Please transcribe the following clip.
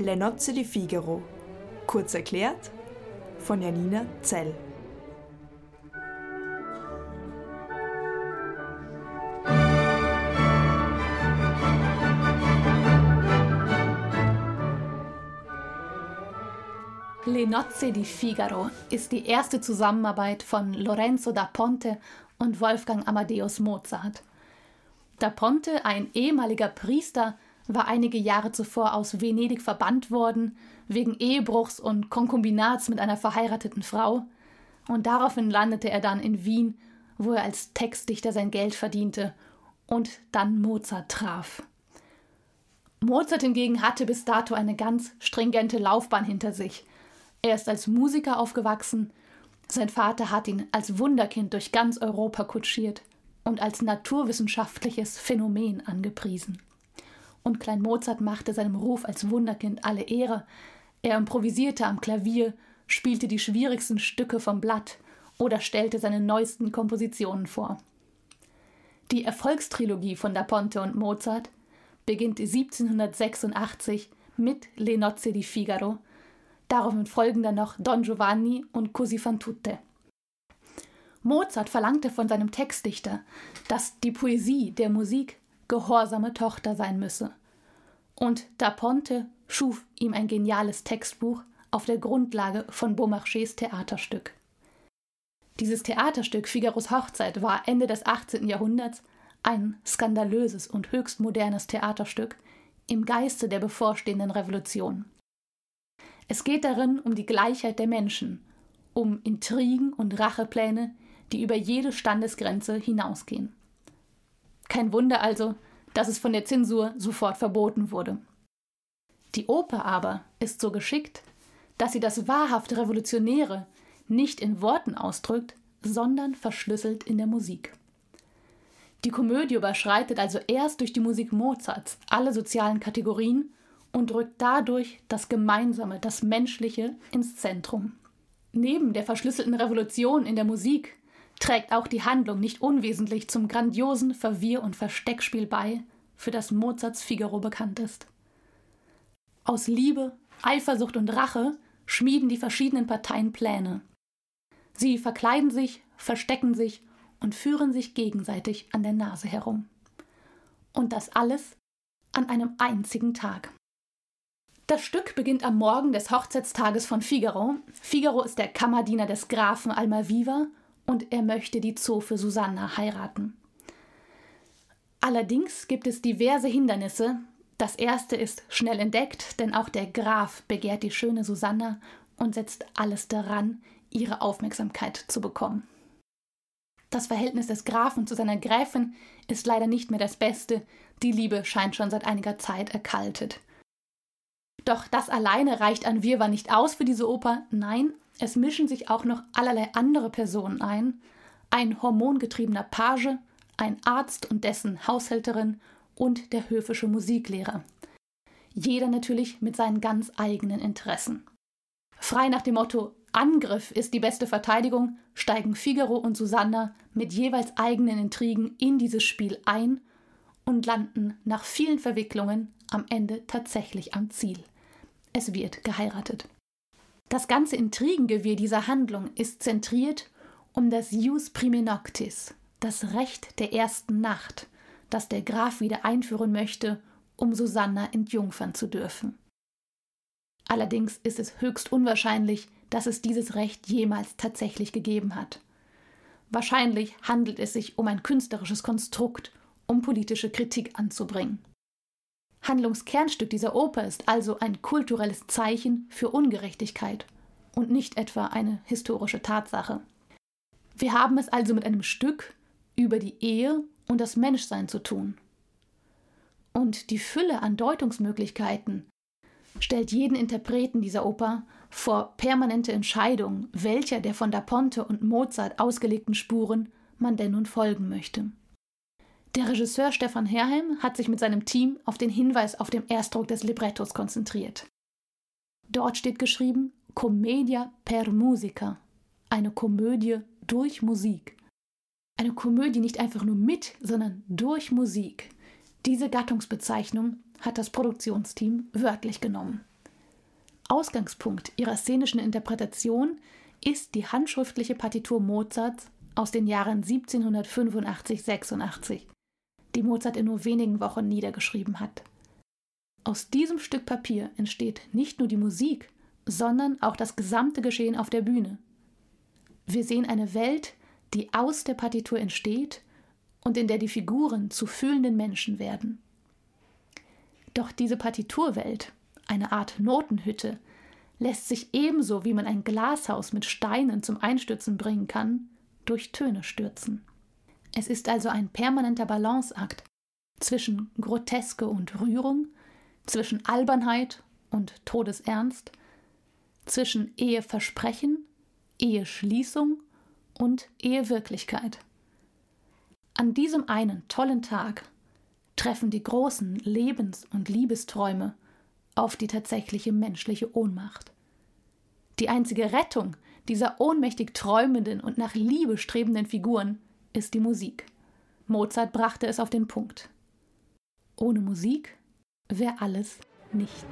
Le Nozze di Figaro. Kurz erklärt von Janina Zell. Le Nozze di Figaro ist die erste Zusammenarbeit von Lorenzo da Ponte und Wolfgang Amadeus Mozart. Da Ponte, ein ehemaliger Priester, war einige Jahre zuvor aus Venedig verbannt worden, wegen Ehebruchs und Konkubinats mit einer verheirateten Frau, und daraufhin landete er dann in Wien, wo er als Textdichter sein Geld verdiente und dann Mozart traf. Mozart hingegen hatte bis dato eine ganz stringente Laufbahn hinter sich – er ist als Musiker aufgewachsen. Sein Vater hat ihn als Wunderkind durch ganz Europa kutschiert und als naturwissenschaftliches Phänomen angepriesen. Und Klein Mozart machte seinem Ruf als Wunderkind alle Ehre. Er improvisierte am Klavier, spielte die schwierigsten Stücke vom Blatt oder stellte seine neuesten Kompositionen vor. Die Erfolgstrilogie von Da Ponte und Mozart beginnt 1786 mit Le Nozze di Figaro Daraufhin folgen dann noch Don Giovanni und Così fan tutte. Mozart verlangte von seinem Textdichter, dass die Poesie der Musik gehorsame Tochter sein müsse. Und Da Ponte schuf ihm ein geniales Textbuch auf der Grundlage von Beaumarchais Theaterstück. Dieses Theaterstück Figaros Hochzeit war Ende des 18. Jahrhunderts ein skandalöses und höchst modernes Theaterstück im Geiste der bevorstehenden Revolution. Es geht darin um die Gleichheit der Menschen, um Intrigen und Rachepläne, die über jede Standesgrenze hinausgehen. Kein Wunder also, dass es von der Zensur sofort verboten wurde. Die Oper aber ist so geschickt, dass sie das wahrhaft Revolutionäre nicht in Worten ausdrückt, sondern verschlüsselt in der Musik. Die Komödie überschreitet also erst durch die Musik Mozarts alle sozialen Kategorien und rückt dadurch das Gemeinsame, das Menschliche ins Zentrum. Neben der verschlüsselten Revolution in der Musik trägt auch die Handlung nicht unwesentlich zum grandiosen Verwirr- und Versteckspiel bei, für das Mozarts Figaro bekannt ist. Aus Liebe, Eifersucht und Rache schmieden die verschiedenen Parteien Pläne. Sie verkleiden sich, verstecken sich und führen sich gegenseitig an der Nase herum. Und das alles an einem einzigen Tag. Das Stück beginnt am Morgen des Hochzeitstages von Figaro. Figaro ist der Kammerdiener des Grafen Almaviva und er möchte die Zofe Susanna heiraten. Allerdings gibt es diverse Hindernisse. Das erste ist schnell entdeckt, denn auch der Graf begehrt die schöne Susanna und setzt alles daran, ihre Aufmerksamkeit zu bekommen. Das Verhältnis des Grafen zu seiner Gräfin ist leider nicht mehr das beste, die Liebe scheint schon seit einiger Zeit erkaltet. Doch das alleine reicht an Wirrwarr nicht aus für diese Oper. Nein, es mischen sich auch noch allerlei andere Personen ein. Ein hormongetriebener Page, ein Arzt und dessen Haushälterin und der höfische Musiklehrer. Jeder natürlich mit seinen ganz eigenen Interessen. Frei nach dem Motto Angriff ist die beste Verteidigung, steigen Figaro und Susanna mit jeweils eigenen Intrigen in dieses Spiel ein und landen nach vielen Verwicklungen am Ende tatsächlich am Ziel. Es wird geheiratet. Das ganze Intrigengewirr dieser Handlung ist zentriert um das Jus prime noctis, das Recht der ersten Nacht, das der Graf wieder einführen möchte, um Susanna entjungfern zu dürfen. Allerdings ist es höchst unwahrscheinlich, dass es dieses Recht jemals tatsächlich gegeben hat. Wahrscheinlich handelt es sich um ein künstlerisches Konstrukt, um politische Kritik anzubringen. Handlungskernstück dieser Oper ist also ein kulturelles Zeichen für Ungerechtigkeit und nicht etwa eine historische Tatsache. Wir haben es also mit einem Stück über die Ehe und das Menschsein zu tun. Und die Fülle an Deutungsmöglichkeiten stellt jeden Interpreten dieser Oper vor permanente Entscheidung, welcher der von Da Ponte und Mozart ausgelegten Spuren man denn nun folgen möchte. Der Regisseur Stefan Herheim hat sich mit seinem Team auf den Hinweis auf den Erstdruck des Librettos konzentriert. Dort steht geschrieben Commedia per musica, eine Komödie durch Musik. Eine Komödie nicht einfach nur mit, sondern durch Musik. Diese Gattungsbezeichnung hat das Produktionsteam wörtlich genommen. Ausgangspunkt ihrer szenischen Interpretation ist die handschriftliche Partitur Mozarts aus den Jahren 1785-86, die Mozart in nur wenigen Wochen niedergeschrieben hat. Aus diesem Stück Papier entsteht nicht nur die Musik, sondern auch das gesamte Geschehen auf der Bühne. Wir sehen eine Welt, die aus der Partitur entsteht und in der die Figuren zu fühlenden Menschen werden. Doch diese Partiturwelt, eine Art Notenhütte, lässt sich ebenso wie man ein Glashaus mit Steinen zum Einstürzen bringen kann, durch Töne stürzen. Es ist also ein permanenter Balanceakt zwischen Groteske und Rührung, zwischen Albernheit und Todesernst, zwischen Eheversprechen, Eheschließung und Ehewirklichkeit. An diesem einen tollen Tag treffen die großen Lebens- und Liebesträume auf die tatsächliche menschliche Ohnmacht. Die einzige Rettung dieser ohnmächtig träumenden und nach Liebe strebenden Figuren ist die Musik. Mozart brachte es auf den Punkt. Ohne Musik wäre alles nichts.